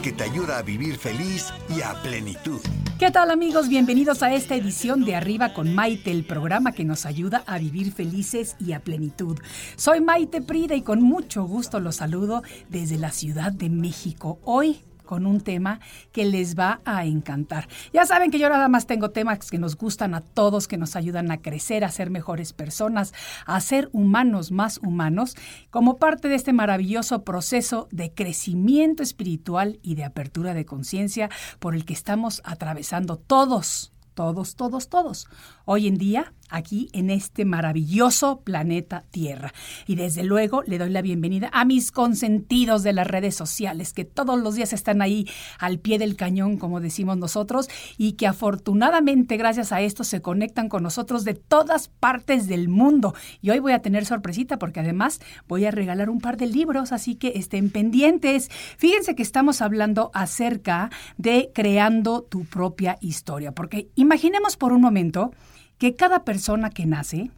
Que te ayuda a vivir feliz y a plenitud. ¿Qué tal amigos? Bienvenidos a esta edición de Arriba con Maite, el programa que nos ayuda a vivir felices y a plenitud. Soy Maite Prida y con mucho gusto los saludo desde la Ciudad de México. Hoy con un tema que les va a encantar. Ya saben que yo nada más tengo temas que nos gustan a todos, que nos ayudan a crecer, a ser mejores personas, a ser humanos más humanos, como parte de este maravilloso proceso de crecimiento espiritual y de apertura de conciencia por el que estamos atravesando todos, todos, todos, todos. Hoy en día aquí en este maravilloso planeta Tierra. Y desde luego le doy la bienvenida a mis consentidos de las redes sociales, que todos los días están ahí al pie del cañón, como decimos nosotros, y que afortunadamente gracias a esto se conectan con nosotros de todas partes del mundo. Y hoy voy a tener sorpresita porque además voy a regalar un par de libros, así que estén pendientes. Fíjense que estamos hablando acerca de creando tu propia historia, porque imaginemos por un momento, que cada persona que nace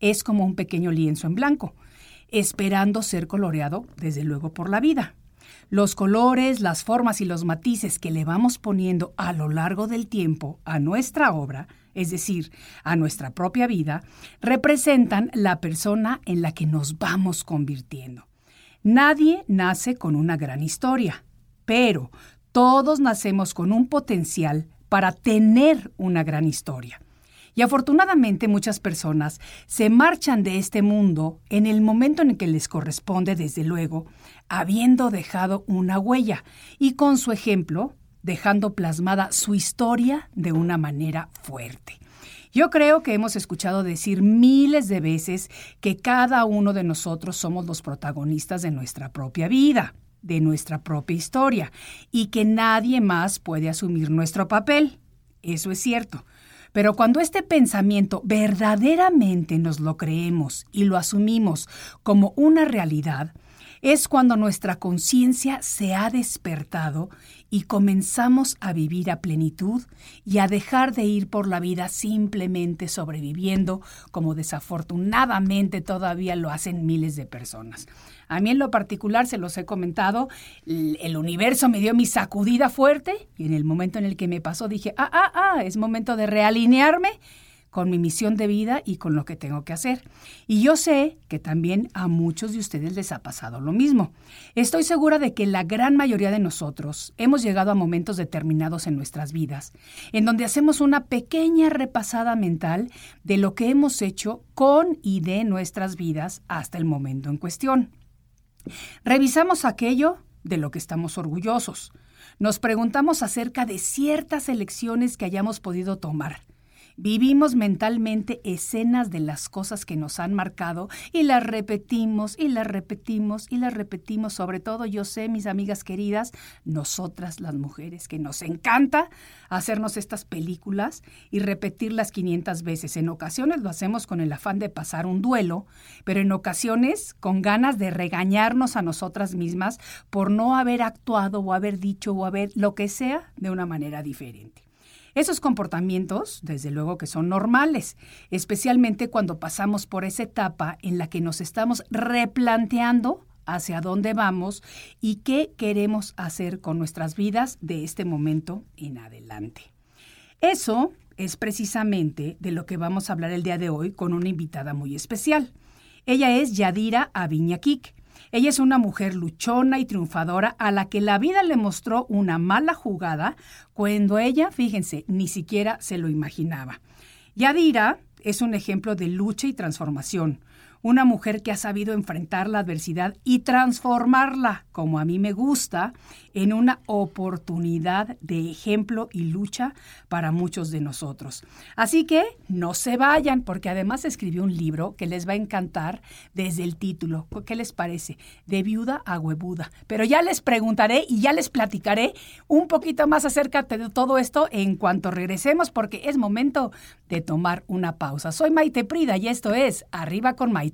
es como un pequeño lienzo en blanco, esperando ser coloreado, desde luego, por la vida. Los colores, las formas y los matices que le vamos poniendo a lo largo del tiempo a nuestra obra, es decir, a nuestra propia vida, representan la persona en la que nos vamos convirtiendo. Nadie nace con una gran historia, pero todos nacemos con un potencial para tener una gran historia. Y afortunadamente muchas personas se marchan de este mundo en el momento en el que les corresponde, desde luego, habiendo dejado una huella y con su ejemplo, dejando plasmada su historia de una manera fuerte. Yo creo que hemos escuchado decir miles de veces que cada uno de nosotros somos los protagonistas de nuestra propia vida, de nuestra propia historia, y que nadie más puede asumir nuestro papel. Eso es cierto. Pero cuando este pensamiento verdaderamente nos lo creemos y lo asumimos como una realidad, es cuando nuestra conciencia se ha despertado y comenzamos a vivir a plenitud y a dejar de ir por la vida simplemente sobreviviendo, como desafortunadamente todavía lo hacen miles de personas. A mí en lo particular, se los he comentado, el universo me dio mi sacudida fuerte y en el momento en el que me pasó dije, ah, ah, ah, es momento de realinearme con mi misión de vida y con lo que tengo que hacer. Y yo sé que también a muchos de ustedes les ha pasado lo mismo. Estoy segura de que la gran mayoría de nosotros hemos llegado a momentos determinados en nuestras vidas, en donde hacemos una pequeña repasada mental de lo que hemos hecho con y de nuestras vidas hasta el momento en cuestión. Revisamos aquello de lo que estamos orgullosos. Nos preguntamos acerca de ciertas elecciones que hayamos podido tomar Vivimos mentalmente escenas de las cosas que nos han marcado y las repetimos y las repetimos y las repetimos. Sobre todo, yo sé, mis amigas queridas, nosotras las mujeres, que nos encanta hacernos estas películas y repetirlas 500 veces. En ocasiones lo hacemos con el afán de pasar un duelo, pero en ocasiones con ganas de regañarnos a nosotras mismas por no haber actuado o haber dicho o haber lo que sea de una manera diferente. Esos comportamientos, desde luego que son normales, especialmente cuando pasamos por esa etapa en la que nos estamos replanteando hacia dónde vamos y qué queremos hacer con nuestras vidas de este momento en adelante. Eso es precisamente de lo que vamos a hablar el día de hoy con una invitada muy especial. Ella es Yadira Aviñaquic. Ella es una mujer luchona y triunfadora a la que la vida le mostró una mala jugada cuando ella, fíjense, ni siquiera se lo imaginaba. Yadira es un ejemplo de lucha y transformación, una mujer que ha sabido enfrentar la adversidad y transformarla, como a mí me gusta, en una oportunidad de ejemplo y lucha para muchos de nosotros. Así que no se vayan, porque además escribió un libro que les va a encantar desde el título. ¿Qué les parece? De viuda a huevuda. Pero ya les preguntaré y ya les platicaré un poquito más acerca de todo esto en cuanto regresemos, porque es momento de tomar una pausa. Soy Maite Prida y esto es Arriba con Maite.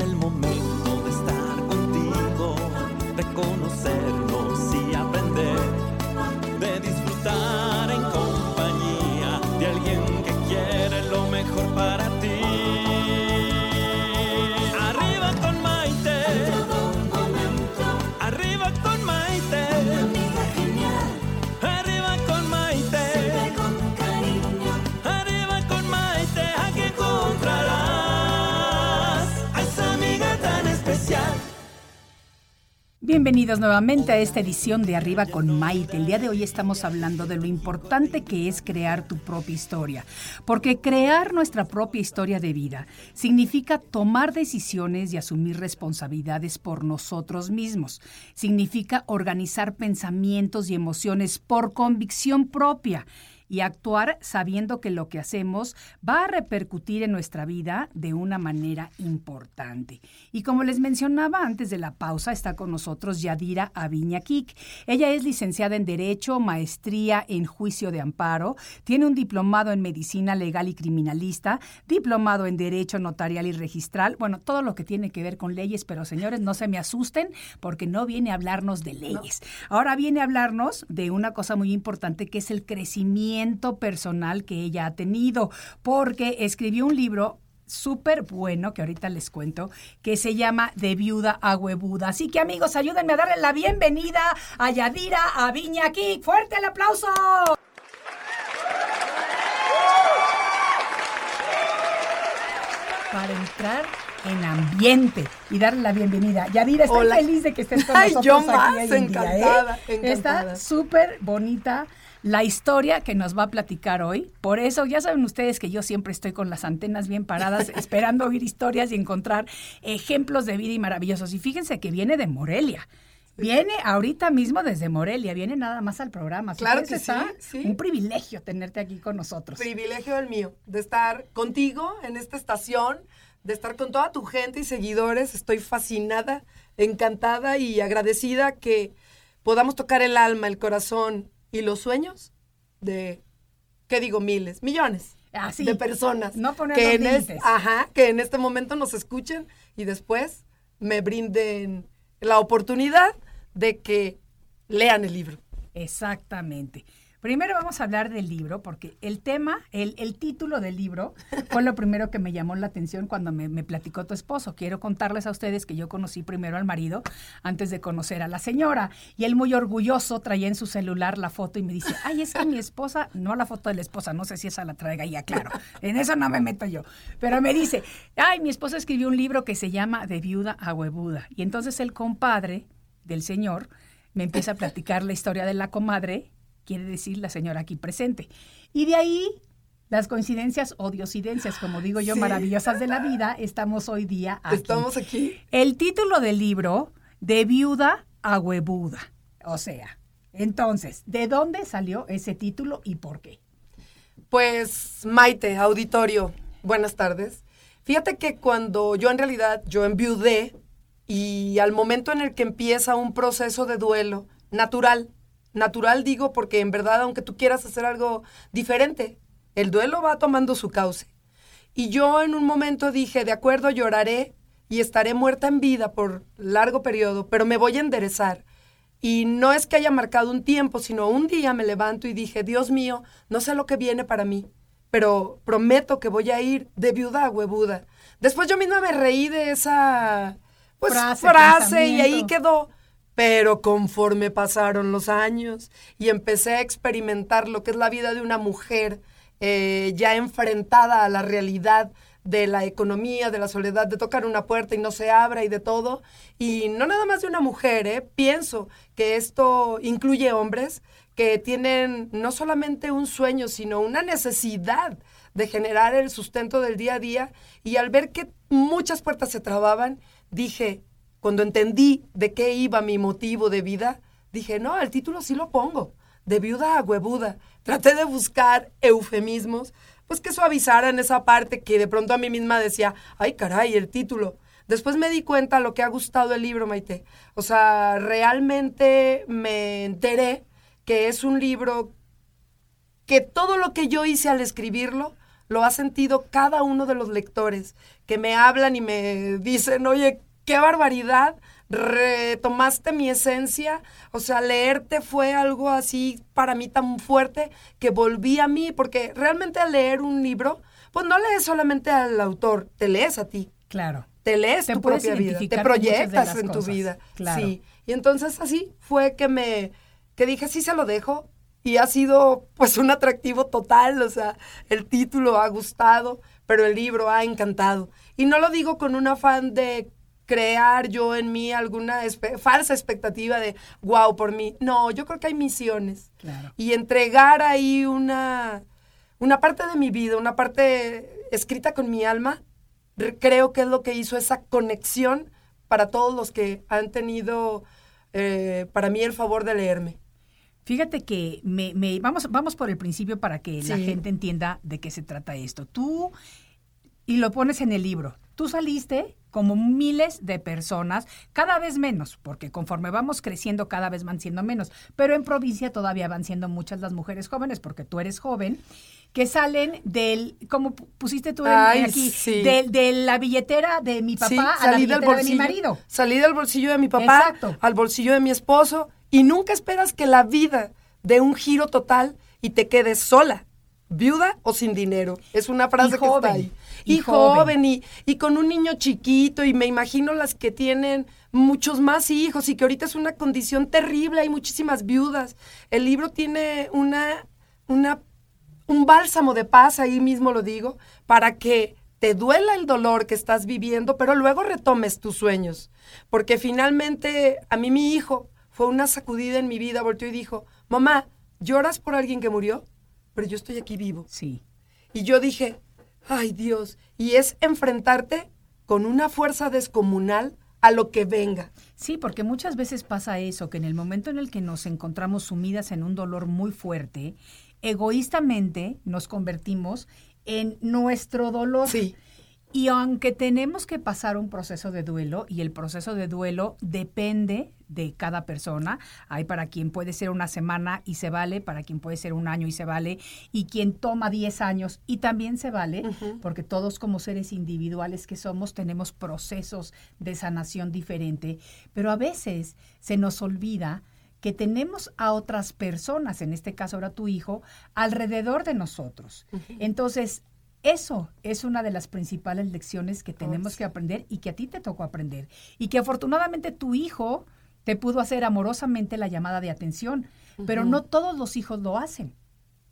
El momento de estar contigo, de conocernos Bienvenidos nuevamente a esta edición de Arriba con Maite. El día de hoy estamos hablando de lo importante que es crear tu propia historia, porque crear nuestra propia historia de vida significa tomar decisiones y asumir responsabilidades por nosotros mismos. Significa organizar pensamientos y emociones por convicción propia y actuar sabiendo que lo que hacemos va a repercutir en nuestra vida de una manera importante. Y como les mencionaba antes de la pausa, está con nosotros Yadira Aviña Kik. Ella es licenciada en Derecho, maestría en Juicio de Amparo, tiene un diplomado en Medicina Legal y Criminalista, diplomado en Derecho Notarial y Registral, bueno, todo lo que tiene que ver con leyes, pero señores, no se me asusten porque no viene a hablarnos de leyes. Ahora viene a hablarnos de una cosa muy importante que es el crecimiento personal que ella ha tenido, porque escribió un libro súper bueno que ahorita les cuento, que se llama De viuda a huevuda. Así que amigos, ayúdenme a darle la bienvenida a Yadira Aviña aquí. ¡Fuerte el aplauso! Para entrar en ambiente y darle la bienvenida. Yadira, estoy Hola. feliz de que estés con Ay, nosotros yo aquí más, hoy en día, ¿eh? encantada, encantada. Está súper bonita la historia que nos va a platicar hoy. Por eso, ya saben ustedes que yo siempre estoy con las antenas bien paradas, esperando oír historias y encontrar ejemplos de vida y maravillosos. Y fíjense que viene de Morelia. Viene ahorita mismo desde Morelia, viene nada más al programa. Claro que sí, sí. Un privilegio tenerte aquí con nosotros. Privilegio el mío de estar contigo en esta estación, de estar con toda tu gente y seguidores. Estoy fascinada, encantada y agradecida que podamos tocar el alma, el corazón y los sueños de, ¿qué digo? Miles, millones Así, de personas. no poner que en, es- ajá, que en este momento nos escuchen y después me brinden la oportunidad de que lean el libro. Exactamente. Primero vamos a hablar del libro, porque el tema, el, título del libro fue lo primero que me llamó la atención cuando me, me platicó tu esposo. Quiero contarles a ustedes que yo conocí primero al marido antes de conocer a la señora. Y él muy orgulloso traía en su celular la foto y me dice, ay, es que mi esposa, no la foto de la esposa, no sé si esa la traiga ya, claro. En eso no me meto yo. Pero me dice, ay, mi esposa escribió un libro que se llama De viuda a huevuda. Y entonces el compadre del señor me empieza a platicar la historia de la comadre, quiere decir la señora aquí presente. Y de ahí, las coincidencias o diosidencias, como digo yo, Sí. maravillosas de la vida, estamos hoy día aquí. Estamos aquí. El título del libro, De viuda a huevuda. O sea, entonces, ¿de dónde salió ese título y por qué? Pues Maite, auditorio, buenas tardes. Fíjate que cuando yo en realidad, yo enviudé y al momento en el que empieza un proceso de duelo natural, natural digo porque en verdad aunque tú quieras hacer algo diferente, el duelo va tomando su cauce. Y yo en un momento dije, de acuerdo, lloraré y estaré muerta en vida por largo periodo, pero me voy a enderezar. Y no es que haya marcado un tiempo, sino un día me levanto y dije, Dios mío, no sé lo que viene para mí, pero prometo que voy a ir de viuda a huevuda, Después yo misma me reí de esa pues, Frase, frase, y ahí quedó. Pero conforme pasaron los años y empecé a experimentar lo que es la vida de una mujer eh, ya enfrentada a la realidad de la economía, de la soledad, de tocar una puerta y no se abra y de todo. Y no nada más de una mujer, ¿eh? pienso que esto incluye hombres que tienen no solamente un sueño, sino una necesidad de generar el sustento del día a día. Y al ver que muchas puertas se trababan, dije, cuando entendí de qué iba mi motivo de vida, dije, no, el título sí lo pongo, de viuda a huevuda. Traté de buscar eufemismos, pues que suavizaran esa parte que de pronto a mí misma decía, ay caray, el título. Después me di cuenta lo que ha gustado el libro, Maite. O sea, realmente me enteré que es un libro que todo lo que yo hice al escribirlo lo ha sentido cada uno de los lectores que me hablan y me dicen, oye, qué barbaridad, retomaste mi esencia, o sea, leerte fue algo así para mí tan fuerte que volví a mí, porque realmente al leer un libro, pues no lees solamente al autor, te lees a ti, Claro. te lees Te tu propia vida, te proyectas en tu vida. claro. Sí. Y entonces así fue que me que dije, sí se lo dejo y ha sido pues un atractivo total, o sea, el título ha gustado, pero el libro ha encantado. Y no lo digo con un afán de crear yo en mí alguna espe- falsa expectativa de wow por mí. No, yo creo que hay misiones. Claro. Y entregar ahí una una parte de mi vida, una parte escrita con mi alma, re- creo que es lo que hizo esa conexión para todos los que han tenido eh, para mí el favor de leerme. Fíjate que me, me- vamos, vamos por el principio para que la gente entienda de qué se trata esto. Tú, y lo pones en el libro, tú saliste como miles de personas, cada vez menos, porque conforme vamos creciendo cada vez van siendo menos, pero en provincia todavía van siendo muchas las mujeres jóvenes, porque tú eres joven, que salen del, como pu- pusiste tú en- Ay, aquí, sí. de, de la billetera de mi papá Sí, a la salí del billetera de mi bolsillo, marido. salí del bolsillo de mi papá Exacto. al bolsillo de mi esposo y nunca esperas que la vida dé un giro total y te quedes sola, viuda o sin dinero. Es una frase que joven, está ahí. Y Y, joven, y, y con un niño chiquito y me imagino las que tienen muchos más hijos y que ahorita es una condición terrible, hay muchísimas viudas. El libro tiene una, una un bálsamo de paz, ahí mismo lo digo, para que te duela el dolor que estás viviendo, pero luego retomes tus sueños. Porque finalmente a mí mi hijo fue una sacudida en mi vida, volteó y dijo, mamá, ¿lloras por alguien que murió? Pero yo estoy aquí vivo. Sí. Y yo dije, ay Dios, y es enfrentarte con una fuerza descomunal a lo que venga. Sí, porque muchas veces pasa eso, que en el momento en el que nos encontramos sumidas en un dolor muy fuerte, egoístamente nos convertimos en nuestro dolor. Sí. Y aunque tenemos que pasar un proceso de duelo, y el proceso de duelo depende de cada persona, hay para quien puede ser una semana y se vale, para quien puede ser un año y se vale, y quien toma 10 años y también se vale, porque todos como seres individuales que somos tenemos procesos de sanación diferente, pero a veces se nos olvida que tenemos a otras personas, en este caso ahora tu hijo, alrededor de nosotros. Entonces, eso es una de las principales lecciones que tenemos que aprender y que a ti te tocó aprender. Y que afortunadamente tu hijo te pudo hacer amorosamente la llamada de atención, pero no todos los hijos lo hacen.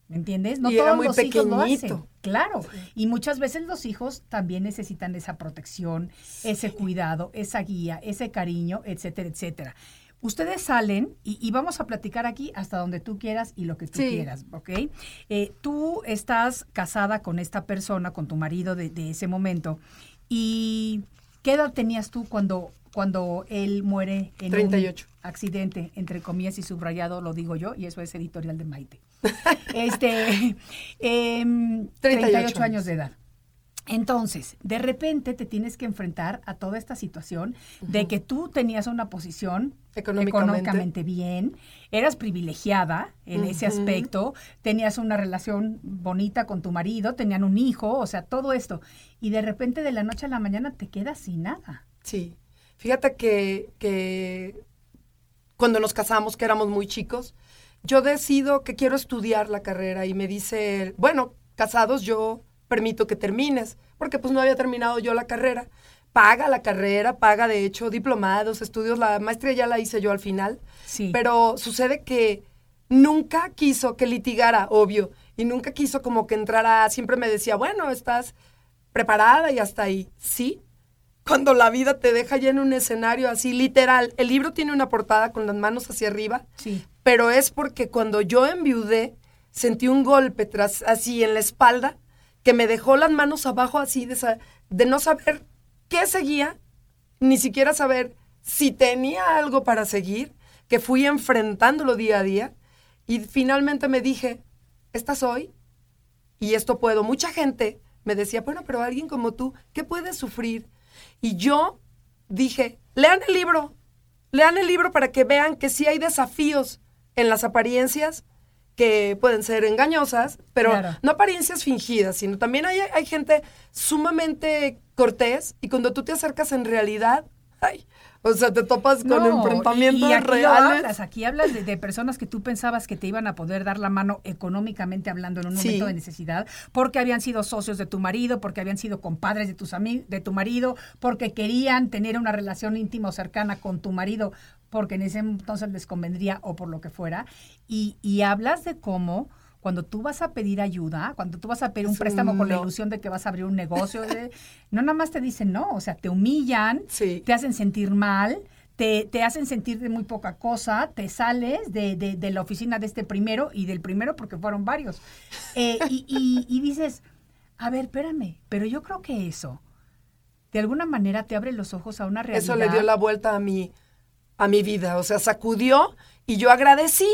¿Me entiendes? No Y todos los hijos lo hacen. Claro. Y muchas veces los hijos también necesitan esa protección, ese cuidado, esa guía, ese cariño, etcétera, etcétera. Ustedes salen y, y vamos a platicar aquí hasta donde tú quieras y lo que tú Sí. quieras, ¿ok? Eh, tú estás casada con esta persona, con tu marido de, de ese momento. ¿Y qué edad tenías tú cuando, cuando él muere en 38. un accidente, entre comillas y subrayado, lo digo yo, y eso es editorial de Maite? este, em, 38, 38 años de edad. Entonces, de repente te tienes que enfrentar a toda esta situación de que tú tenías una posición Económicamente. bien, eras privilegiada en ese aspecto, tenías una relación bonita con tu marido, tenían un hijo, o sea, todo esto. Y de repente de la noche a la mañana te quedas sin nada. Sí. Fíjate que, que cuando nos casamos, que éramos muy chicos, yo decido que quiero estudiar la carrera y me dice, él, bueno, casados yo permito que termines, porque pues no había terminado yo la carrera. Paga la carrera, paga de hecho diplomados, estudios, la maestría ya la hice yo al final. Sí. Pero sucede que nunca quiso que litigara, obvio, y nunca quiso como que entrara, siempre me decía, bueno, estás preparada y hasta ahí. Sí, cuando la vida te deja ya en un escenario así, literal. El libro tiene una portada con las manos hacia arriba, Sí. pero es porque cuando yo enviudé, sentí un golpe tras, así en la espalda, que me dejó las manos abajo así, de, no saber qué seguía, ni siquiera saber si tenía algo para seguir, que fui enfrentándolo día a día, y finalmente me dije, esta soy, y esto puedo. Mucha gente me decía, bueno, pero alguien como tú, ¿qué puede sufrir? Y yo dije, lean el libro, lean el libro para que vean que sí hay desafíos en las apariencias que pueden ser engañosas, pero Claro. no apariencias fingidas, sino también hay, hay gente sumamente cortés y cuando tú te acercas en realidad, ay, o sea, te topas con No, enfrentamientos y aquí reales. Hablas, aquí hablas de, de personas que tú pensabas que te iban a poder dar la mano económicamente hablando en un Sí. momento de necesidad, porque habían sido socios de tu marido, porque habían sido compadres de tus amigos, de tu marido, porque querían tener una relación íntima o cercana con tu marido, porque en ese entonces les convendría o por lo que fuera. Y, y hablas de cómo cuando tú vas a pedir ayuda, cuando tú vas a pedir un préstamo con la ilusión de que vas a abrir un negocio, de- no nada más te dicen no, o sea, te humillan, Sí. te hacen sentir mal, te, te hacen sentir de muy poca cosa, te sales de, de- de la oficina de este primero y del primero porque fueron varios. Eh, y, y- y dices, a ver, espérame, pero yo creo que eso, de alguna manera te abre los ojos a una realidad. Eso le dio la vuelta a mi, a mi vida. O sea, sacudió y yo agradecí.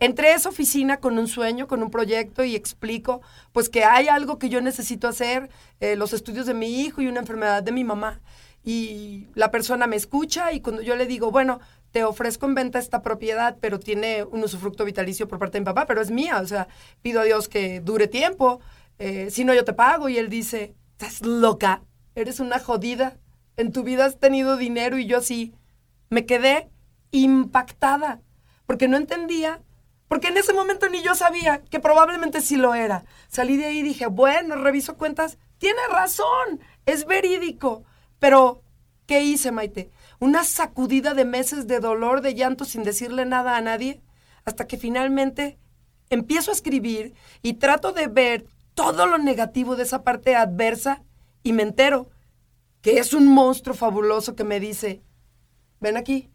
Entré a esa oficina con un sueño, con un proyecto y explico pues que hay algo que yo necesito hacer, eh, los estudios de mi hijo y una enfermedad de mi mamá. Y la persona me escucha y cuando yo le digo, bueno, te ofrezco en venta esta propiedad, pero tiene un usufructo vitalicio por parte de mi papá, pero es mía, o sea, pido a Dios que dure tiempo, eh, si no yo te pago. Y él dice, estás loca, eres una jodida, en tu vida has tenido dinero y yo así me quedé impactada, porque no entendía, porque en ese momento ni yo sabía que probablemente sí lo era. Salí de ahí y dije, bueno, reviso cuentas, tiene razón, es verídico, pero ¿qué hice, Maite? Una sacudida de meses de dolor, de llanto sin decirle nada a nadie, hasta que finalmente empiezo a escribir y trato de ver todo lo negativo de esa parte adversa y me entero que es un monstruo fabuloso que me dice, ven aquí,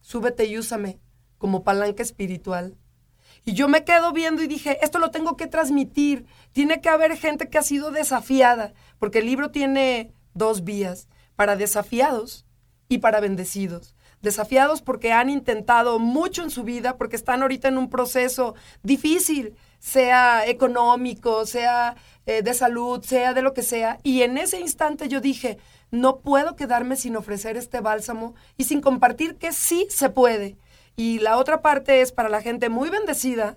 súbete y úsame como palanca espiritual. Y yo me quedo viendo y dije, esto lo tengo que transmitir. Tiene que haber gente que ha sido desafiada, porque el libro tiene dos vías, para desafiados y para bendecidos. Desafiados porque han intentado mucho en su vida, porque están ahorita en un proceso difícil, sea económico, sea eh, de salud, sea de lo que sea. Y en ese instante yo dije, no puedo quedarme sin ofrecer este bálsamo y sin compartir que sí se puede. Y la otra parte es para la gente muy bendecida,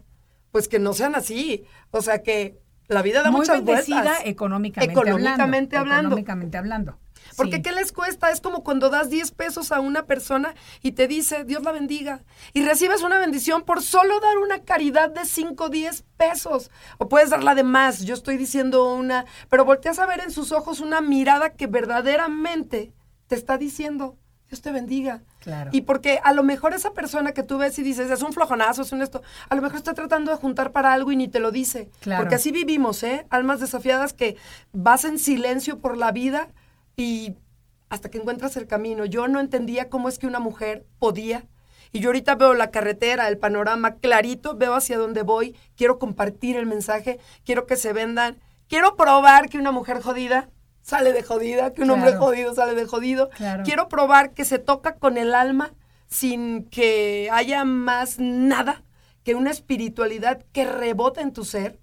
pues que no sean así. O sea que la vida da Muy muchas bendecida vueltas. económicamente, Económicamente hablando. Económicamente hablando. Porque Sí. ¿qué les cuesta? Es como cuando das 10 pesos a una persona y te dice, Dios la bendiga. Y recibes una bendición por solo dar una caridad de 5 o 10 pesos. O puedes darla de más. Yo estoy diciendo una... Pero volteas a ver en sus ojos una mirada que verdaderamente te está diciendo, Dios te bendiga. Claro. Y porque a lo mejor esa persona que tú ves y dices, es un flojonazo, es un esto, a lo mejor está tratando de juntar para algo y ni te lo dice. Claro. Porque así vivimos, ¿eh? Almas desafiadas que vas en silencio por la vida y hasta que encuentras el camino. Yo no entendía cómo es que una mujer podía. Y yo ahorita veo la carretera, el panorama clarito, veo hacia dónde voy, quiero compartir el mensaje, quiero que se vendan, quiero probar que una mujer jodida sale de jodida, que un hombre jodido sale de jodido. Claro. Quiero probar que se toca con el alma sin que haya más nada que una espiritualidad que rebota en tu ser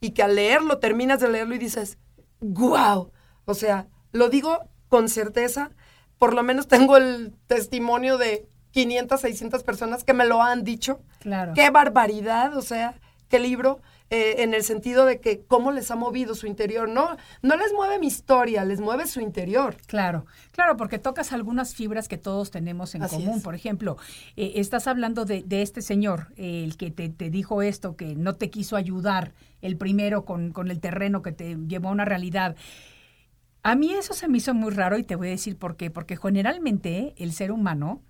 y que al leerlo, terminas de leerlo y dices, ¡guau! O sea, lo digo con certeza, por lo menos tengo el testimonio de 500, 600 personas que me lo han dicho. Claro. ¡Qué barbaridad! O sea, qué libro, eh, en el sentido de que cómo les ha movido su interior. No, no les mueve mi historia, les mueve su interior. Claro, claro, porque tocas algunas fibras que todos tenemos en Así común. es. Por ejemplo, eh, estás hablando de, de este señor, eh, el que te, te dijo esto, que no te quiso ayudar, el primero con, con el terreno que te llevó a una realidad. A mí eso se me hizo muy raro y te voy a decir por qué. Porque generalmente el ser humano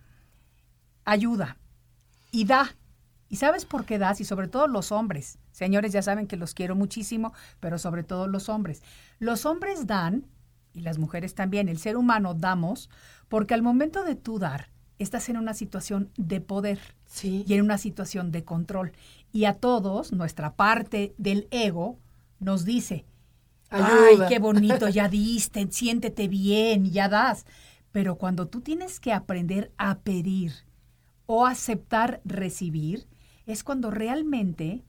ayuda y da. ¿Y sabes por qué das? Y sobre todo los hombres. Señores, ya saben que los quiero muchísimo, pero sobre todo los hombres. Los hombres dan, y las mujeres también, el ser humano damos, porque al momento de tú dar, estás en una situación de poder Sí. y en una situación de control. Y a todos, nuestra parte del ego nos dice, ay, qué bonito, ya diste, siéntete bien, ya das. Pero cuando tú tienes que aprender a pedir o aceptar recibir, es cuando realmente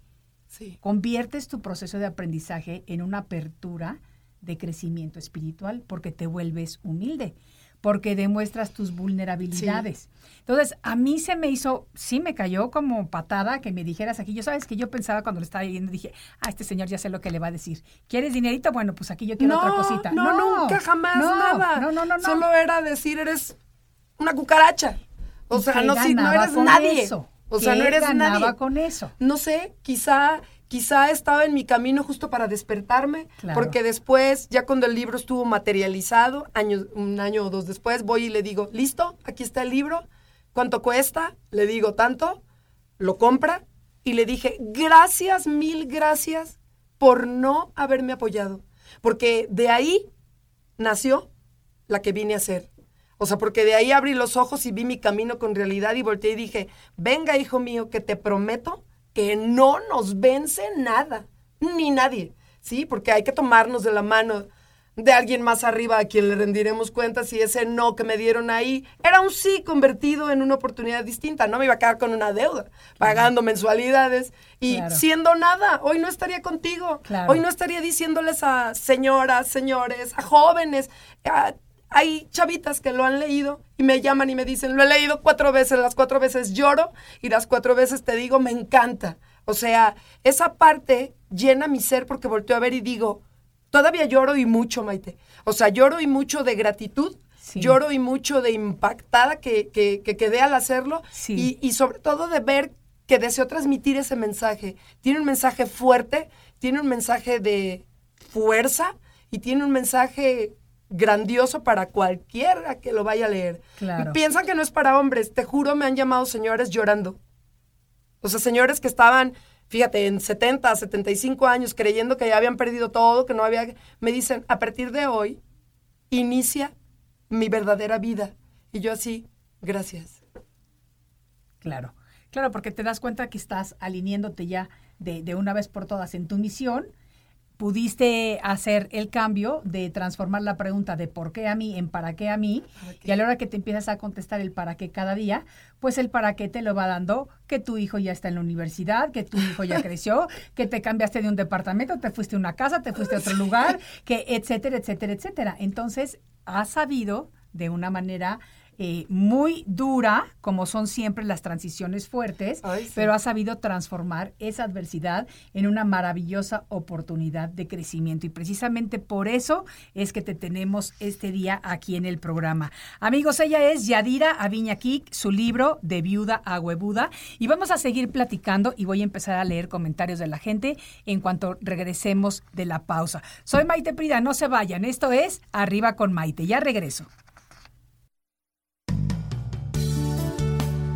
Sí. conviertes tu proceso de aprendizaje en una apertura de crecimiento espiritual porque te vuelves humilde, porque demuestras tus vulnerabilidades. Entonces, a mí se me hizo, sí me cayó como patada que me dijeras aquí. Yo sabes que yo pensaba cuando lo estaba leyendo, dije, ah, este señor ya sé lo que le va a decir. ¿Quieres dinerito? Bueno, pues aquí yo quiero no, otra cosita. No, nunca, jamás, no, nada. No, no, no, no. Solo era decir, eres una cucaracha. O ¿Y sea, no, si, no eres nadie. eso? O sea, ¿Qué no eres ganaba nadie. con eso? No sé, quizá, quizá estaba en mi camino justo para despertarme, Claro. porque después, ya cuando el libro estuvo materializado, años, un año o dos después, voy y le digo, listo, aquí está el libro, ¿cuánto cuesta? Le digo, tanto, lo compra, y le dije, gracias, mil gracias por no haberme apoyado, porque de ahí nació la que vine a ser. O sea, porque de ahí abrí los ojos y vi mi camino con realidad y volteé y dije, venga, hijo mío, que te prometo que no nos vence nada, ni nadie, ¿sí? Porque hay que tomarnos de la mano de alguien más arriba a quien le rendiremos cuentas si ese no que me dieron ahí era un sí convertido en una oportunidad distinta. No me iba a quedar con una deuda, pagando mensualidades y Claro. siendo nada. Hoy no estaría contigo. Claro. Hoy no estaría diciéndoles a señoras, señores, a jóvenes, a- hay chavitas que lo han leído y me llaman y me dicen, lo he leído cuatro veces, las cuatro veces lloro y las cuatro veces te digo, me encanta. O sea, esa parte llena mi ser porque volteo a ver y digo, todavía lloro y mucho, Maite. O sea, lloro y mucho de gratitud, Sí. lloro y mucho de impactada que, que, que quedé al hacerlo Sí. y, y sobre todo de ver que deseo transmitir ese mensaje. Tiene un mensaje fuerte, tiene un mensaje de fuerza y tiene un mensaje grandioso para cualquiera que lo vaya a leer. Claro. Piensan que no es para hombres. Te juro, me han llamado señores llorando. O sea, señores que estaban, fíjate, en 70, 75 años, creyendo que ya habían perdido todo, que no había... Me dicen, a partir de hoy, inicia mi verdadera vida. Y yo así, gracias. Claro, claro, porque te das cuenta que estás alineándote ya de, de una vez por todas en tu misión. Pudiste hacer el cambio de transformar la pregunta de por qué a mí en para qué a mí. Y a la hora que te empiezas a contestar el para qué cada día, pues el para qué te lo va dando que tu hijo ya está en la universidad, que tu hijo ya creció, que te cambiaste de un departamento, te fuiste a una casa, te fuiste a otro lugar, que etcétera, etcétera, etcétera. Entonces, has sabido de una manera eh, muy dura, como son siempre las transiciones fuertes, Ay, sí. pero has sabido transformar esa adversidad en una maravillosa oportunidad de crecimiento. Y precisamente por eso es que te tenemos este día aquí en el programa. Amigos, ella es Yadira Aviña Kik, su libro De Viuda a Huevuda. Y vamos a seguir platicando y voy a empezar a leer comentarios de la gente en cuanto regresemos de la pausa. Soy Maite Prida, no se vayan. Esto es Arriba con Maite. Ya regreso.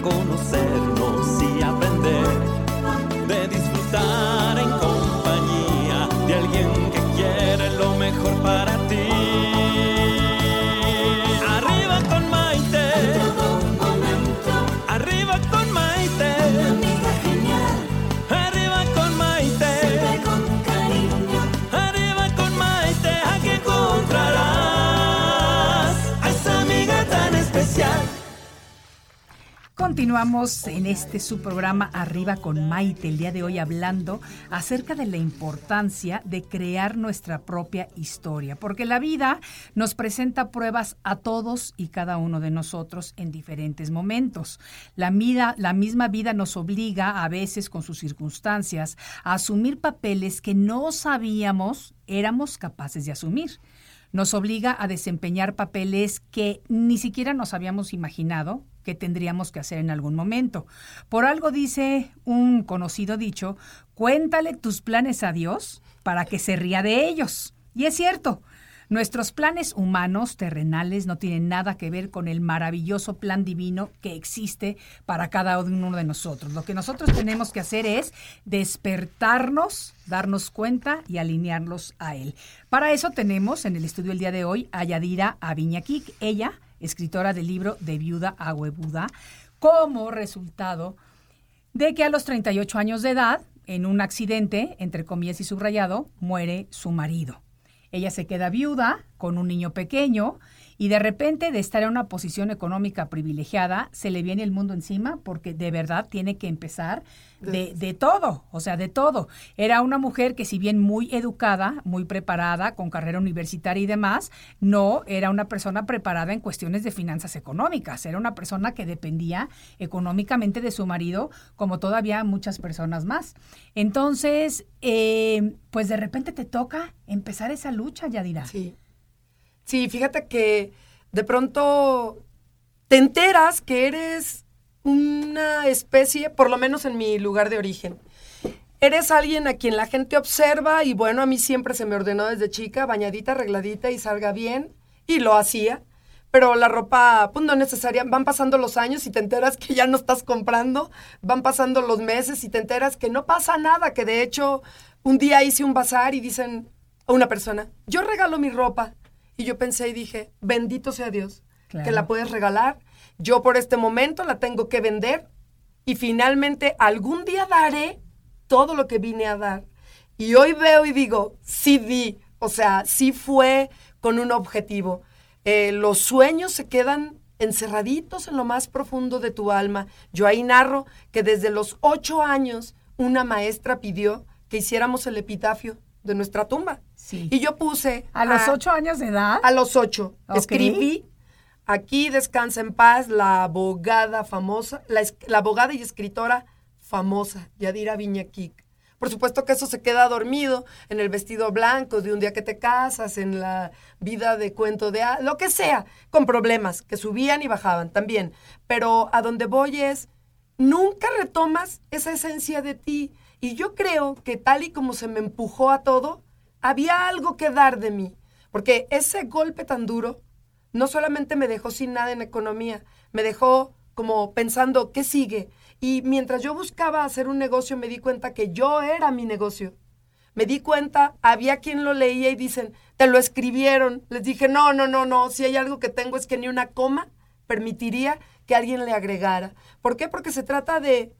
de conocernos continuamos en este su programa Arriba con Maite, el día de hoy hablando acerca de la importancia de crear nuestra propia historia, porque la vida nos presenta pruebas a todos y cada uno de nosotros en diferentes momentos. La, vida, la misma vida nos obliga a veces con sus circunstancias a asumir papeles que no sabíamos éramos capaces de asumir nos obliga a desempeñar papeles que ni siquiera nos habíamos imaginado que tendríamos que hacer en algún momento. Por algo dice un conocido dicho, cuéntale tus planes a Dios para que se ría de ellos. Y es cierto, Nuestros planes humanos, terrenales, no tienen nada que ver con el maravilloso plan divino que existe para cada uno de nosotros. Lo que nosotros tenemos que hacer es despertarnos, darnos cuenta y alinearlos a Él. Para eso tenemos en el estudio el día de hoy a Yadira Aviñaquic. Ella escritora del libro De Viuda a Huevuda, como resultado de que a los 38 años de edad, en un accidente, entre comillas y subrayado, muere su marido. Ella se queda viuda con un niño pequeño y de repente de estar en una posición económica privilegiada, se le viene el mundo encima porque de verdad tiene que empezar de, de, todo, o sea, de todo. Era una mujer que si bien muy educada, muy preparada, con carrera universitaria y demás, no era una persona preparada en cuestiones de finanzas económicas, era una persona que dependía económicamente de su marido, como todavía muchas personas más. Entonces, eh, pues de repente te toca empezar esa lucha, Yadira. Sí. Sí, fíjate que de pronto te enteras que eres una especie, por lo menos en mi lugar de origen. Eres alguien a quien la gente observa y bueno, a mí siempre se me ordenó desde chica, bañadita, arregladita y salga bien. Y lo hacía. Pero la ropa, pues no necesaria. Van pasando los años y te enteras que ya no estás comprando. Van pasando los meses y te enteras que no pasa nada. Que de hecho, un día hice un bazar y dicen a una persona, yo regalo mi ropa. Y yo pensé y dije, bendito sea Dios, que la puedes regalar. Yo por este momento la tengo que vender y finalmente algún día daré todo lo que vine a dar. Y hoy veo y digo, sí di, o sea, sí fue con un objetivo. Eh, los sueños se quedan encerraditos en lo más profundo de tu alma. Yo ahí narro que desde los ocho años una maestra pidió que hiciéramos el epitafio de nuestra tumba. Y yo puse... ¿A los ocho años de edad? A los ocho. Escribí, aquí descansa en paz la abogada famosa, la, abogada y escritora famosa, Yadira Viñaquic. Por supuesto que eso se queda dormido en el vestido blanco de un día que te casas, en la vida de cuento de... lo que sea, con problemas que subían y bajaban también. Pero a donde voy es, nunca retomas esa esencia de ti. Y yo creo que tal y como se me empujó a todo, había algo que dar de mí, porque ese golpe tan duro no solamente me dejó sin nada en economía, me dejó como pensando, ¿qué sigue? Y mientras yo buscaba hacer un negocio, me di cuenta que yo era mi negocio. Me di cuenta, había quien lo leía y dicen, te lo escribieron. Les dije, no, no, no, no, si hay algo que tengo es que ni una coma permitiría que alguien le agregara. ¿Por qué? Porque se trata de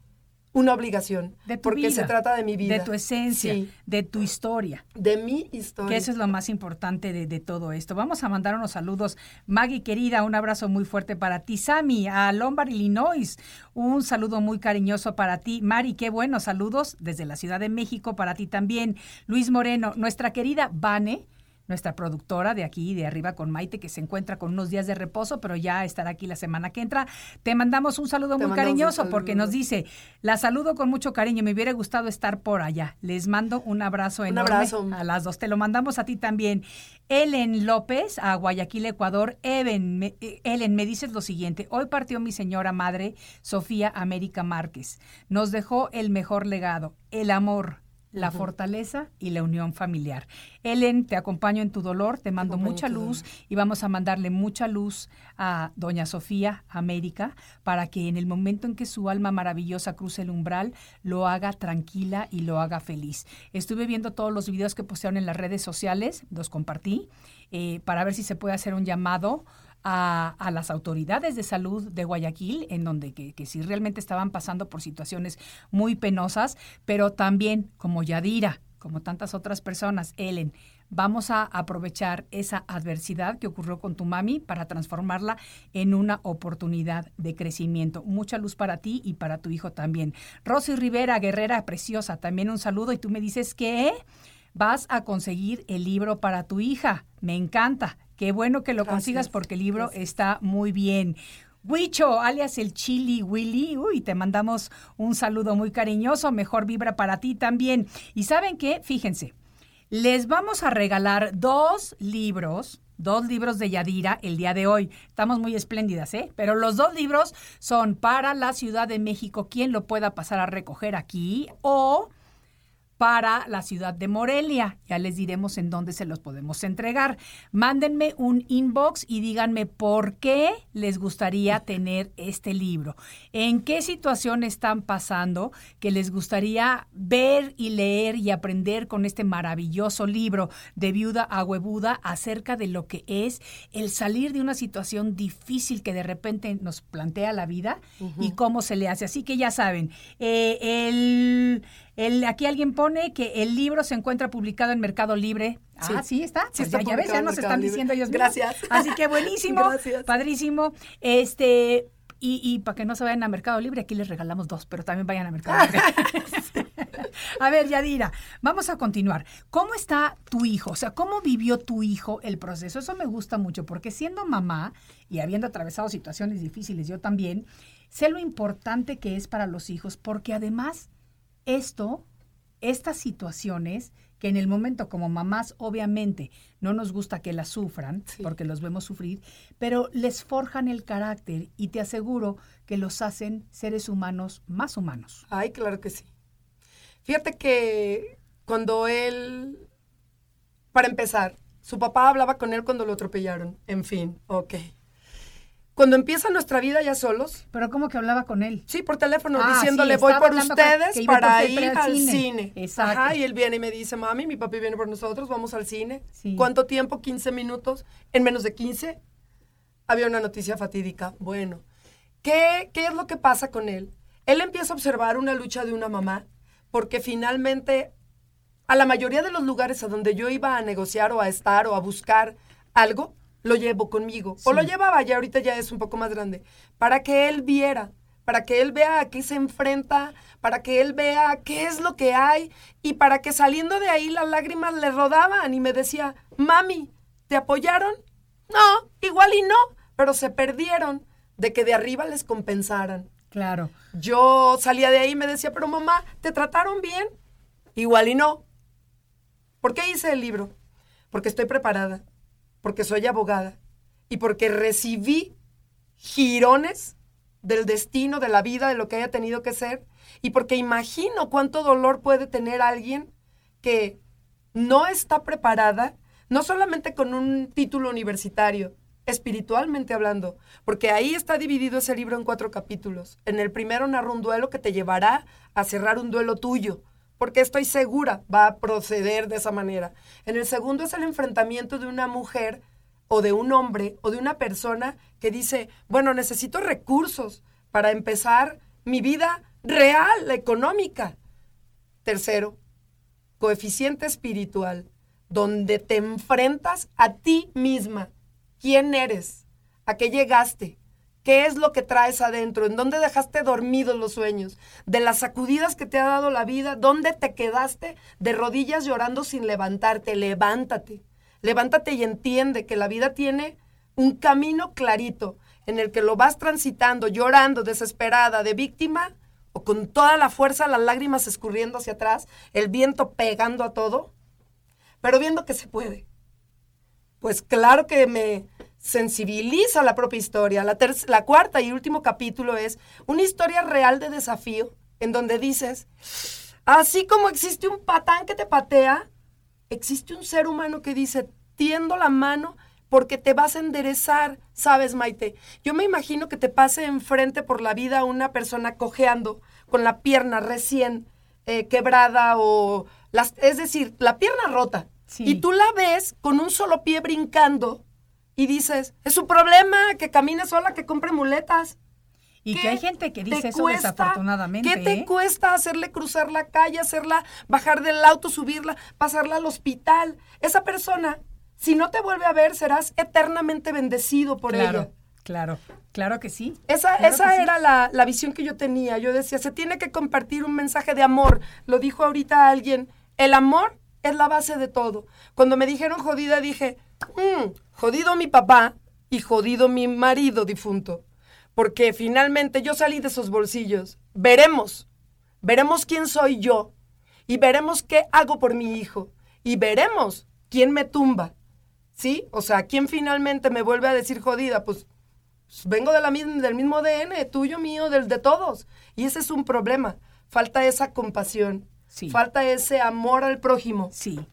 una obligación. De tu porque se trata de mi vida. De tu esencia, de tu historia. De mi historia. Que eso es lo más importante de, todo esto. Vamos a mandar unos saludos. Maggie, querida, un abrazo muy fuerte para ti. Sammy, a Lombard, Illinois, un saludo muy cariñoso para ti. Mari, qué buenos saludos desde la Ciudad de México para ti también. Luis Moreno, nuestra querida Vane nuestra productora de aquí, de arriba con Maite, que se encuentra con unos días de reposo, pero ya estará aquí la semana que entra. Te mandamos un saludo muy cariñoso porque nos dice, la saludo con mucho cariño, me hubiera gustado estar por allá. Les mando un abrazo enorme abrazo. a las dos. Te lo mandamos a ti también. Ellen López, a Guayaquil, Ecuador. Even, eh, Ellen, me dices lo siguiente. Hoy partió mi señora madre, Sofía América Márquez. Nos dejó el mejor legado, el amor la fortaleza y la unión familiar. Ellen, te acompaño en tu dolor, te mando mucha luz y vamos a mandarle mucha luz a doña Sofía América para que en el momento en que su alma maravillosa cruce el umbral, lo haga tranquila y lo haga feliz. Estuve viendo todos los videos que postearon en las redes sociales, los compartí, eh, para ver si se puede hacer un llamado a, las autoridades de salud de Guayaquil, en donde que, sí realmente estaban pasando por situaciones muy penosas, pero también como Yadira, como tantas otras personas, Ellen, vamos a aprovechar esa adversidad que ocurrió con tu mami para transformarla en una oportunidad de crecimiento. Mucha luz para ti y para tu hijo también. Rosy Rivera, guerrera preciosa, también un saludo y tú me dices que vas a conseguir el libro para tu hija. Me encanta. Qué bueno que lo consigas porque el libro está muy bien. Huicho, alias el Chili Willy, uy, te mandamos un saludo muy cariñoso, mejor vibra para ti también. Y saben qué, fíjense, les vamos a regalar dos libros, dos libros de Yadira el día de hoy. Estamos muy espléndidas, ¿eh? Pero los dos libros son para la Ciudad de México, quien lo pueda pasar a recoger aquí, o para la ciudad de Morelia. Ya les diremos en dónde se los podemos entregar. Mándenme un inbox y díganme por qué les gustaría tener este libro. En qué situación están pasando que les gustaría ver y leer y aprender con este maravilloso libro de viuda a huevuda acerca de lo que es el salir de una situación difícil que de repente nos plantea la vida y cómo se le hace. Así que ya saben, eh, el aquí alguien pone que el libro se encuentra publicado en Mercado Libre. Ah, sí, está. Sí Pues está ya, ya ves, ya nos Mercado están Libre. diciendo ellos. Gracias. mismos. Así que buenísimo. Gracias. Padrísimo. Este. Y, y para que no se vayan a Mercado Libre, aquí les regalamos dos, pero también vayan a Mercado Libre. a ver, Yadira, vamos a continuar. ¿Cómo está tu hijo? O sea, ¿cómo vivió tu hijo el proceso? Eso me gusta mucho, porque siendo mamá y habiendo atravesado situaciones difíciles, yo también, sé lo importante que es para los hijos, porque además esto, estas situaciones que en el momento como mamás obviamente no nos gusta que las sufran, Sí. porque los vemos sufrir, pero les forjan el carácter y te aseguro que los hacen seres humanos más humanos. Ay, claro que sí. Fíjate que cuando él, para empezar, su papá hablaba con él cuando lo atropellaron. En fin, ok. Cuando empieza nuestra vida ya solos, Pero ¿cómo que hablaba con él? sí, por teléfono, Ah, diciéndole, sí, voy por con- ustedes iba para ir al cine. cine. Exacto. Ajá, y él viene y me dice, mami, mi papi viene por nosotros, vamos al cine. Sí. ¿Cuánto tiempo? 15 minutos. En menos de 15 había una noticia fatídica. Bueno, ¿qué, ¿qué es lo que pasa con él? Él empieza a observar una lucha de una mamá porque finalmente a la mayoría de los lugares a donde yo iba a negociar o a estar o a buscar algo, lo llevo conmigo. O lo llevaba ya, ahorita ya es un poco más grande, para que él viera, para que él vea a qué se enfrenta, para que él vea qué es lo que hay y para que saliendo de ahí las lágrimas le rodaban y me decía, mami, ¿te apoyaron? No, igual y no, pero se perdieron de que de arriba les compensaran. Claro. Yo salía de ahí y me decía, pero mamá, ¿te trataron bien? Igual y no. ¿Por qué hice el libro? Porque estoy preparada, porque soy abogada y porque recibí girones del destino, de la vida, de lo que haya tenido que ser y porque imagino cuánto dolor puede tener alguien que no está preparada, no solamente con un título universitario, espiritualmente hablando, porque ahí está dividido ese libro en cuatro capítulos. En el primero narra un duelo que te llevará a cerrar un duelo tuyo, porque estoy segura va a proceder de esa manera. En el segundo es el enfrentamiento de una mujer o de un hombre o de una persona que dice, bueno, necesito recursos para empezar mi vida real, económica. Tercero, coeficiente espiritual, donde te enfrentas a ti misma. ¿Quién eres? ¿A qué llegaste? ¿Qué es lo que traes adentro? ¿En dónde dejaste dormidos los sueños? ¿De las sacudidas que te ha dado la vida? ¿Dónde te quedaste de rodillas llorando sin levantarte? Levántate. Levántate y entiende que la vida tiene un camino clarito en el que lo vas transitando, llorando, desesperada, de víctima, o con toda la fuerza, las lágrimas escurriendo hacia atrás, el viento pegando a todo, pero viendo que se puede. Pues claro que me sensibiliza la propia historia. La, la cuarta y último capítulo es una historia real de desafío, en donde dices, así como existe un patán que te patea, existe un ser humano que dice, tiendo la mano porque te vas a enderezar, ¿sabes, Maite? Yo me imagino que te pase enfrente por la vida una persona cojeando con la pierna recién eh, quebrada o, las, es decir, la pierna rota. Sí. Y tú la ves con un solo pie brincando y dices, es su problema, que camine sola, que compre muletas. Y ¿Qué que hay gente que dice eso cuesta? desafortunadamente. ¿Qué te ¿eh? cuesta hacerle cruzar la calle, hacerla bajar del auto, subirla, pasarla al hospital? Esa persona, si no te vuelve a ver, serás eternamente bendecido por claro, ella. claro, claro que sí. Esa, Claro esa que sí. era la, la visión que yo tenía. Yo decía, se tiene que compartir un mensaje de amor. Lo dijo ahorita alguien. El amor es la base de todo. Cuando me dijeron jodida, dije, "Mm, jodido mi papá y jodido mi marido difunto. Porque finalmente yo salí de esos bolsillos. Veremos. Veremos quién soy yo. Y veremos qué hago por mi hijo. Y veremos quién me tumba. ¿Sí? O sea, quién finalmente me vuelve a decir jodida. Pues pues, vengo de la misma, del mismo ADN, tuyo, mío, del de todos. Y ese es un problema. Falta esa compasión. Sí. Falta ese amor al prójimo. Sí,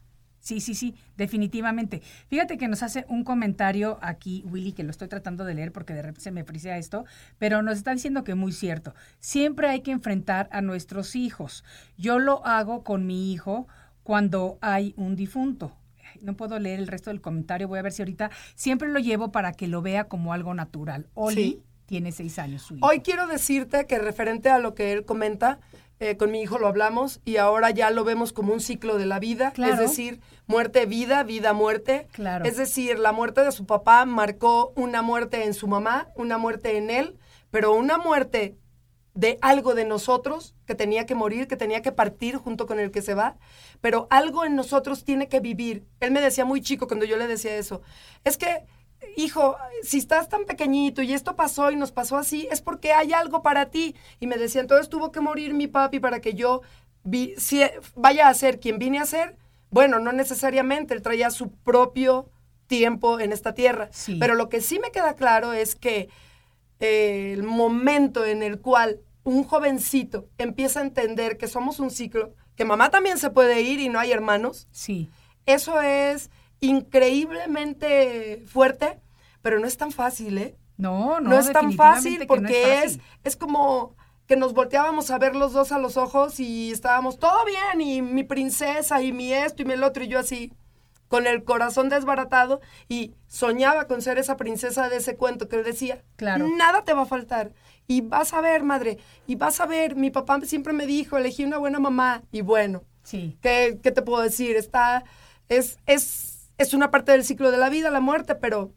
sí, sí, sí, definitivamente. Fíjate que nos hace un comentario aquí, Willy, que lo estoy tratando de leer porque de repente se me frisea esto, pero nos está diciendo que muy cierto. Siempre hay que enfrentar a nuestros hijos. Yo lo hago con mi hijo cuando hay un difunto. No puedo leer el resto del comentario, voy a ver si ahorita siempre lo llevo para que lo vea como algo natural. Oli Sí. tiene seis años, su hijo. Hoy quiero decirte que referente a lo que él comenta, eh, con mi hijo lo hablamos y ahora ya lo vemos como un ciclo de la vida, Claro. es decir, muerte, vida, vida, muerte. Claro. Es decir, la muerte de su papá marcó una muerte en su mamá, una muerte en él, pero una muerte de algo de nosotros que tenía que morir, que tenía que partir junto con el que se va, pero algo en nosotros tiene que vivir. Él me decía muy chico cuando yo le decía eso, es que, hijo, si estás tan pequeñito y esto pasó y nos pasó así, es porque hay algo para ti. Y me decía, entonces tuvo que morir mi papi para que yo vi- si- vaya a ser quien vine a ser. Bueno, no necesariamente, él traía su propio tiempo en esta tierra. Sí. Pero lo que sí me queda claro es que eh, el momento en el cual un jovencito empieza a entender que somos un ciclo, que mamá también se puede ir y no hay hermanos, Sí, eso es increíblemente fuerte, pero no es tan fácil, ¿eh? no, no, No, es tan fácil que no porque es, fácil. es como que nos volteábamos a ver los dos a los ojos y estábamos todo bien y mi princesa y mi esto y mi el otro y yo así con el corazón desbaratado y soñaba con ser esa princesa de ese cuento que él decía. Claro. Nada te va a faltar. Y vas a ver, madre, y vas a ver, mi papá siempre me dijo, elegí una buena mamá y bueno, Sí, ¿qué, qué te puedo decir? Está, es, es, es una parte del ciclo de la vida, la muerte, pero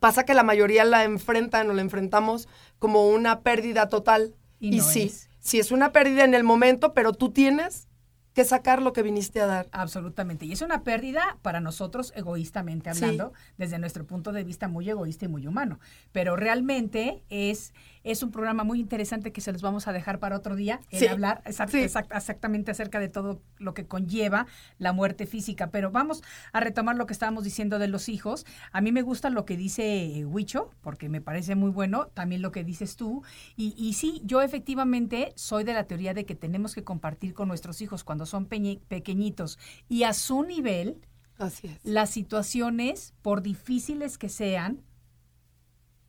pasa que la mayoría la enfrentan o la enfrentamos como una pérdida total. Y Y, no sí, es. sí es una pérdida en el momento, pero tú tienes que sacar lo que viniste a dar. Absolutamente. Y es una pérdida para nosotros egoístamente hablando, desde nuestro punto de vista muy egoísta y muy humano. Pero realmente es, es un programa muy interesante que se los vamos a dejar para otro día, el Sí, hablar exact- sí. exact- exactamente acerca de todo lo que conlleva la muerte física. Pero vamos a retomar lo que estábamos diciendo de los hijos. A mí me gusta lo que dice Huicho, porque me parece muy bueno, también lo que dices tú. Y, y sí, yo efectivamente soy de la teoría de que tenemos que compartir con nuestros hijos cuando son peñe- pequeñitos y a su nivel Así es. las situaciones, por difíciles que sean,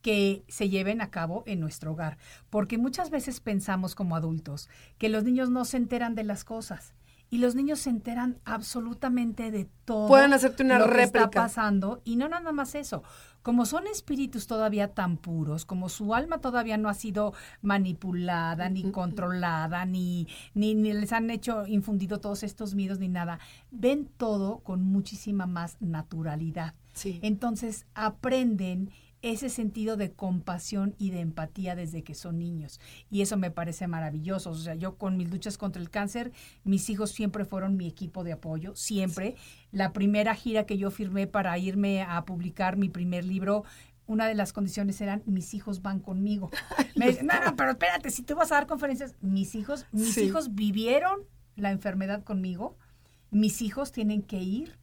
que se lleven a cabo en nuestro hogar. Porque muchas veces pensamos como adultos que los niños no se enteran de las cosas. Y los niños se enteran absolutamente de todo. Pueden hacerte una lo que está pasando. Y no nada más eso. Como son espíritus todavía tan puros, como su alma todavía no ha sido manipulada, ni controlada, ni, ni, ni les han hecho infundido todos estos miedos, ni nada, ven todo con muchísima más naturalidad. Sí. Entonces aprenden ese sentido de compasión y de empatía desde que son niños. Y eso me parece maravilloso. O sea, yo con mis luchas contra el cáncer, mis hijos siempre fueron mi equipo de apoyo, siempre. La primera gira que yo firmé para irme a publicar mi primer libro, una de las condiciones eran mis hijos van conmigo. Me dicen, no, no, pero espérate, si tú vas a dar conferencias, mis hijos, mis Sí. hijos vivieron la enfermedad conmigo, mis hijos tienen que ir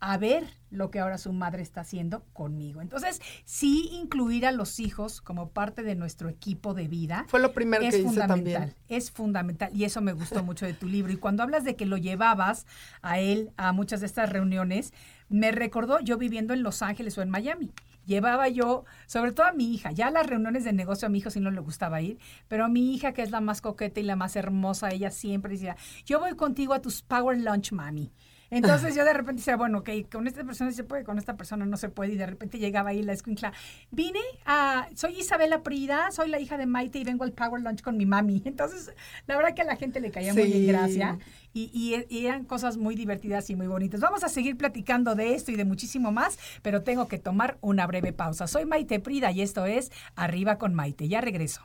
a ver lo que ahora su madre está haciendo conmigo. Entonces, sí incluir a los hijos como parte de nuestro equipo de vida Fue lo primero es que hice fundamental, también. es fundamental y eso me gustó mucho de tu libro. Y cuando hablas de que lo llevabas a él a muchas de estas reuniones, me recordó yo viviendo en Los Ángeles o en Miami. Llevaba yo, sobre todo a mi hija, ya a las reuniones de negocio a mi hijo sí no le gustaba ir, pero a mi hija que es la más coqueta y la más hermosa, ella siempre decía, yo voy contigo a tus Power Lunch, mami. Entonces yo de repente decía, bueno, ok, con esta persona se puede, con esta persona no se puede. Y de repente llegaba ahí la escuincla. Vine a, soy Isabela Prida, soy la hija de Maite y vengo al Power Lunch con mi mami. Entonces, la verdad que a la gente le caía muy en gracia. Y, y- y eran cosas muy divertidas y muy bonitas. Vamos a seguir platicando de esto y de muchísimo más, pero tengo que tomar una breve pausa. Soy Maite Prida y esto es Arriba con Maite. Ya regreso.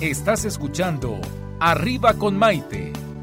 Estás escuchando Arriba con Maite.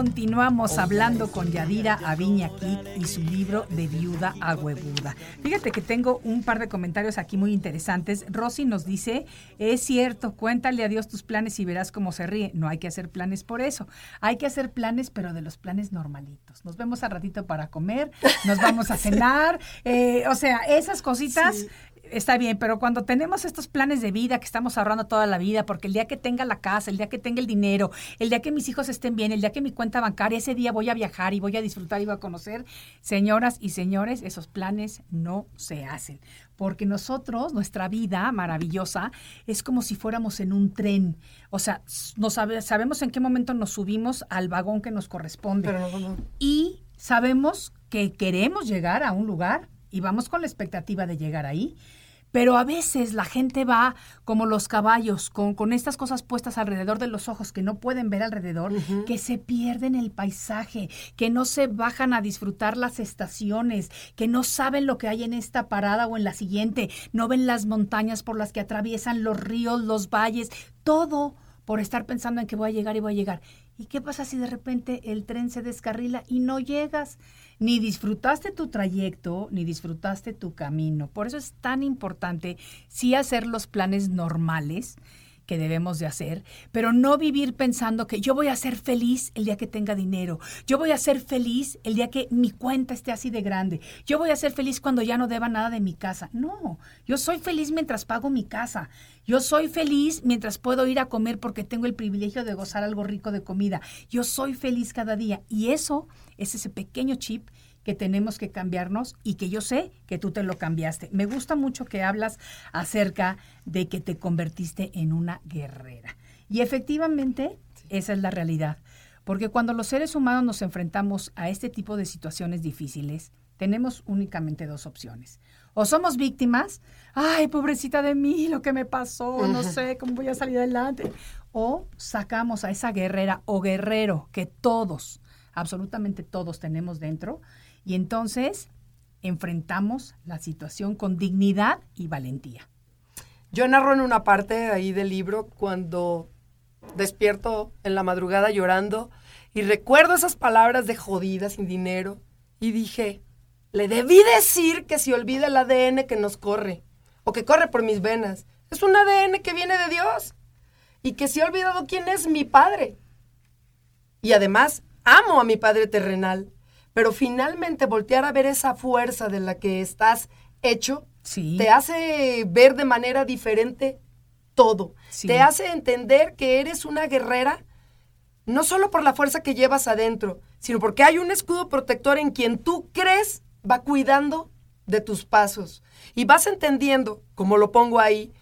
continuamos hablando con Yadira Aviña Kik y su libro de viuda a huevuda. Fíjate que tengo un par de comentarios aquí muy interesantes. Rosy nos dice, es cierto, cuéntale a Dios tus planes y verás cómo se ríe. No hay que hacer planes por eso. Hay que hacer planes, pero de los planes normalitos. Nos vemos al ratito para comer, nos vamos a cenar. eh, o sea, esas cositas Está bien, pero cuando tenemos estos planes de vida que estamos ahorrando toda la vida, porque el día que tenga la casa, el día que tenga el dinero, el día que mis hijos estén bien, el día que mi cuenta bancaria, ese día voy a viajar y voy a disfrutar y voy a conocer, señoras y señores, esos planes no se hacen. Porque nosotros, nuestra vida maravillosa, es como si fuéramos en un tren. O sea, no sabe- sabemos en qué momento nos subimos al vagón que nos corresponde Pero no, no. y sabemos que queremos llegar a un lugar y vamos con la expectativa de llegar ahí. Pero a veces la gente va como los caballos, con, con estas cosas puestas alrededor de los ojos que no pueden ver alrededor, que se pierden el paisaje, que no se bajan a disfrutar las estaciones, que no saben lo que hay en esta parada o en la siguiente, no ven las montañas por las que atraviesan los ríos, los valles, todo por estar pensando en que voy a llegar y voy a llegar. ¿Y qué pasa si de repente el tren se descarrila y no llegas? Ni disfrutaste tu trayecto, ni disfrutaste tu camino. Por eso es tan importante sí hacer los planes normales que debemos de hacer, pero no vivir pensando que yo voy a ser feliz el día que tenga dinero, yo voy a ser feliz el día que mi cuenta esté así de grande, yo voy a ser feliz cuando ya no deba nada de mi casa. No, yo soy feliz mientras pago mi casa, yo soy feliz mientras puedo ir a comer porque tengo el privilegio de gozar algo rico de comida, yo soy feliz cada día y eso es ese pequeño chip que tenemos que cambiarnos y que yo sé que tú te lo cambiaste. Me gusta mucho que hablas acerca de que te convertiste en una guerrera. Y efectivamente, esa es la realidad. Porque cuando los seres humanos nos enfrentamos a este tipo de situaciones difíciles, tenemos únicamente dos opciones. O somos víctimas, ay, pobrecita de mí, lo que me pasó, no sé cómo voy a salir adelante. O sacamos a esa guerrera o guerrero que todos, absolutamente todos tenemos dentro, y entonces enfrentamos la situación con dignidad y valentía. Yo narro en una parte ahí del libro cuando despierto en la madrugada llorando y recuerdo esas palabras de jodida sin dinero y dije, le debí decir que se olvida el ADN que nos corre o que corre por mis venas. Es un ADN que viene de Dios y que se ha olvidado quién es mi padre. Y además, amo a mi padre terrenal, pero finalmente voltear a ver esa fuerza de la que estás hecho Sí. te hace ver de manera diferente todo. Sí. Te hace entender que eres una guerrera, no solo por la fuerza que llevas adentro, sino porque hay un escudo protector en quien tú crees va cuidando de tus pasos. Y vas entendiendo, como lo pongo ahí,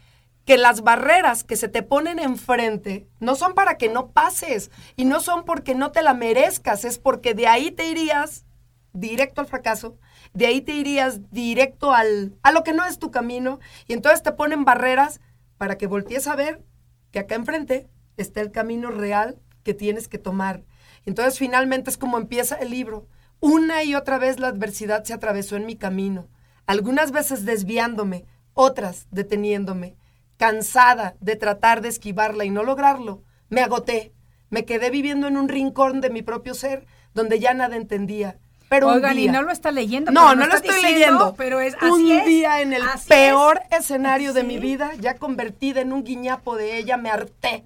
que las barreras que se te ponen enfrente no son para que no pases y no son porque no te la merezcas, es porque de ahí te irías directo al fracaso, de ahí te irías directo al, a lo que no es tu camino y entonces te ponen barreras para que voltees a ver que acá enfrente está el camino real que tienes que tomar. Entonces finalmente es como empieza el libro, Una y otra vez la adversidad se atravesó en mi camino, algunas veces desviándome, otras deteniéndome. Cansada de tratar de esquivarla y no lograrlo, me agoté. Me quedé viviendo en un rincón de mi propio ser donde ya nada entendía. Pero Oigan, un día, y no lo está leyendo. no, no lo estoy diciendo, leyendo. Pero es un es, día en el peor es. escenario de Sí. mi vida, ya convertida en un guiñapo de ella, me harté.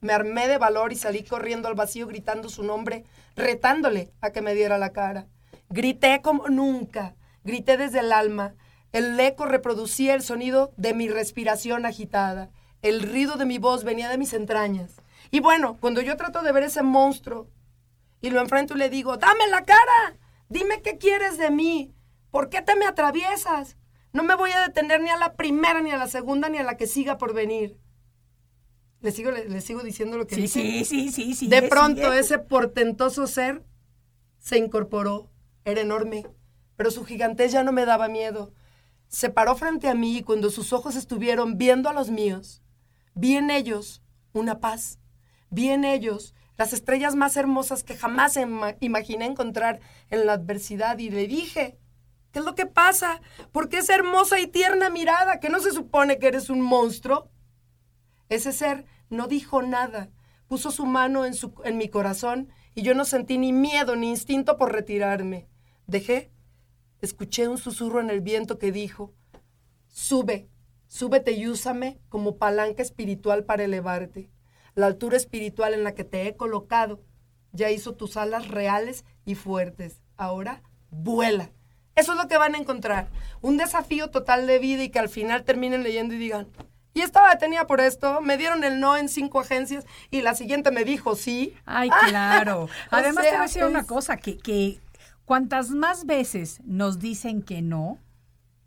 Me armé de valor y salí corriendo al vacío gritando su nombre, retándole a que me diera la cara. Grité como nunca, grité desde el alma. El eco reproducía el sonido de mi respiración agitada. El ruido de mi voz venía de mis entrañas. Y bueno, cuando yo trato de ver ese monstruo y lo enfrento y le digo, dame la cara, dime qué quieres de mí, ¿por qué te me atraviesas? No me voy a detener ni a la primera, ni a la segunda, ni a la que siga por venir. Le sigo, le, le sigo diciendo lo que Sí, dice. sí, sí, sí, sí. De pronto ese portentoso ser se incorporó, era enorme, pero su gigantez ya no me daba miedo. Se paró frente a mí y cuando sus ojos estuvieron viendo a los míos, vi en ellos una paz, vi en ellos las estrellas más hermosas que jamás ima- imaginé encontrar en la adversidad y le dije, ¿qué es lo que pasa? ¿Por qué esa hermosa y tierna mirada? ¿Que no se supone que eres un monstruo? Ese ser no dijo nada, puso su mano en mi corazón y yo no sentí ni miedo ni instinto por retirarme. Dejé, escuché un susurro en el viento que dijo, sube, súbete y úsame como palanca espiritual para elevarte. La altura espiritual en la que te he colocado ya hizo tus alas reales y fuertes. Ahora, vuela. Eso es lo que van a encontrar. Un desafío total de vida y que al final terminen leyendo y digan, y estaba detenida por esto, me dieron el no en cinco agencias y la siguiente me dijo sí. Ay, claro. O Además, te voy a decir una cosa, que, que cuantas más veces nos dicen que no,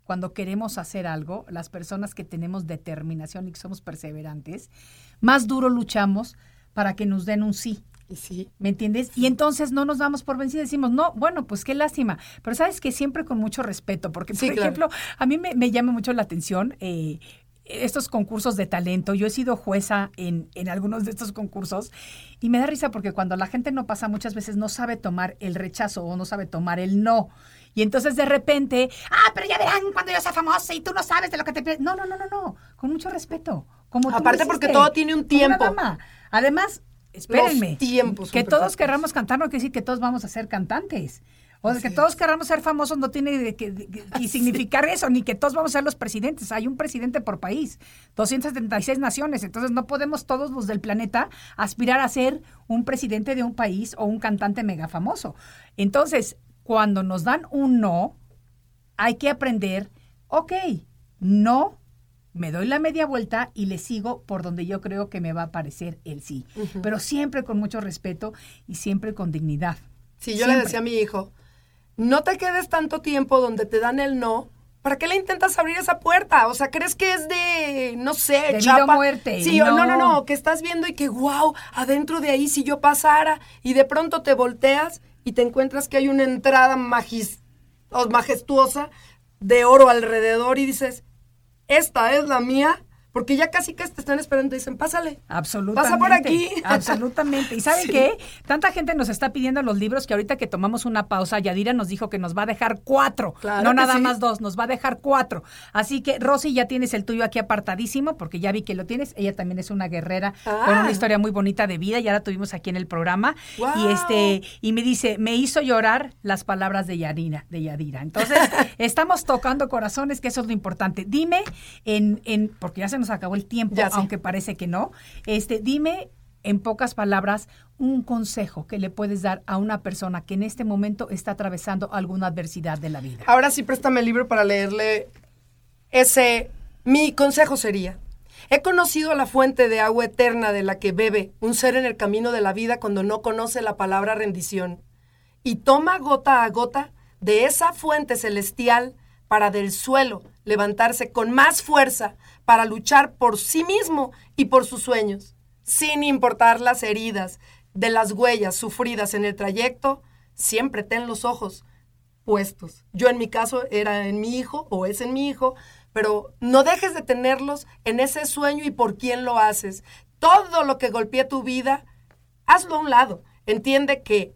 cuando queremos hacer algo, las personas que tenemos determinación y que somos perseverantes, más duro luchamos para que nos den un sí. Sí. ¿Me entiendes? Y entonces no nos damos por vencidos, decimos, no, bueno, pues qué lástima. Pero sabes que siempre con mucho respeto, porque, por Sí, claro. ejemplo, a mí me, me llama mucho la atención eh, estos concursos de talento. Yo he sido jueza en, en algunos de estos concursos y me da risa porque cuando la gente no pasa muchas veces no sabe tomar el rechazo o no sabe tomar el no. Y entonces de repente, ah, pero ya verán cuando yo sea famosa y tú no sabes de lo que te. No, no, no, no, no. Con mucho respeto. Como tú Aparte porque todo tiene un tiempo. Además, espérenme. tiempos Que todos perfectos. querramos cantar no quiere decir que todos vamos a ser cantantes. O sea, que todos queramos ser famosos no tiene que, que- significar eso, ni que todos vamos a ser los presidentes. Hay un presidente por país, 276 naciones. Entonces no podemos todos los del planeta aspirar a ser un presidente de un país o un cantante mega famoso. Entonces, cuando nos dan un no, hay que aprender, ok, no, me doy la media vuelta y le sigo por donde yo creo que me va a parecer el sí. Pero siempre con mucho respeto y siempre con dignidad. Sí, yo le decía a mi hijo, no te quedes tanto tiempo donde te dan el no. ¿Para qué le intentas abrir esa puerta? O sea, ¿crees que es de, no sé, De vida o chapa? muerte, Sí, o- no, no, no. no, que estás viendo y que, wow, adentro de ahí si yo pasara y de pronto te volteas y te encuentras que hay una entrada magis- majestuosa de oro alrededor y dices, esta es la mía, porque ya casi que te están esperando y dicen, pásale. Absolutamente. Pasa por aquí. Absolutamente. ¿Y saben Sí. qué? Tanta gente nos está pidiendo los libros que ahorita que tomamos una pausa, Yadira nos dijo que nos va a dejar cuatro. Claro no nada sí. más dos, nos va a dejar cuatro. Así que, Rosy, ya tienes el tuyo aquí apartadísimo, porque ya vi que lo tienes. Ella también es una guerrera Ah. con una historia muy bonita de vida. Ya la tuvimos aquí en el programa. Guau. Y este, y me dice, me hizo llorar las palabras de Yadira, de Yadira. Entonces, estamos tocando corazones, que eso es lo importante. Dime, en, en, porque ya se nos acabó el tiempo, aunque parece que no. Este, dime en pocas palabras un consejo que le puedes dar a una persona que en este momento está atravesando alguna adversidad de la vida. Ahora sí, préstame el libro para leerle ese. Mi consejo sería: He conocido la fuente de agua eterna de la que bebe un ser en el camino de la vida cuando no conoce la palabra rendición. Y toma gota a gota de esa fuente celestial para del suelo levantarse con más fuerza para luchar por sí mismo y por sus sueños, sin importar las heridas de las huellas sufridas en el trayecto, siempre ten los ojos puestos. Yo en mi caso era en mi hijo o es en mi hijo, pero no dejes de tenerlos en ese sueño y por quién lo haces. Todo lo que golpee tu vida, hazlo a un lado. Entiende que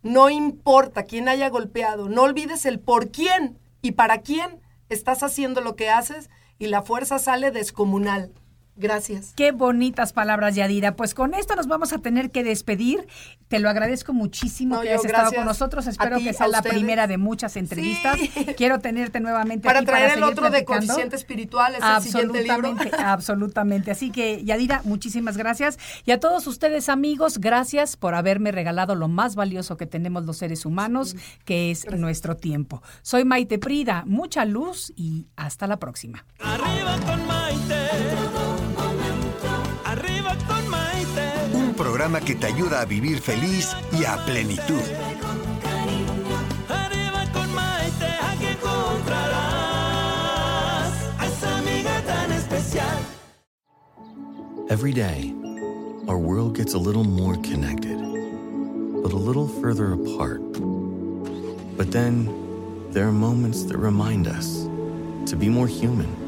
No importa quién haya golpeado, no olvides el por quién y para quién estás haciendo lo que haces y la fuerza sale descomunal. Gracias. Qué bonitas palabras, Yadira. Pues con esto nos vamos a tener que despedir. Te lo agradezco muchísimo No, que hayas estado con nosotros. Espero ti, que sea la primera de muchas entrevistas. Sí. Quiero tenerte nuevamente Para aquí traer el seguir otro de platicando. coeficiente espiritual, es el siguiente libro. Absolutamente, absolutamente. Así que, Yadira, muchísimas gracias. Y a todos ustedes, amigos, gracias por haberme regalado lo más valioso que tenemos los seres humanos, que es nuestro tiempo. Soy Maite Prida, mucha luz y hasta la próxima. Arriba con Maite. Programa que te ayuda a vivir feliz y a plenitud. Arriba con Maite. Aquí encontrarás a esa amiga tan especial. Every day, our world gets a little more connected, but a little further apart. But then, there are moments that remind us to be more human.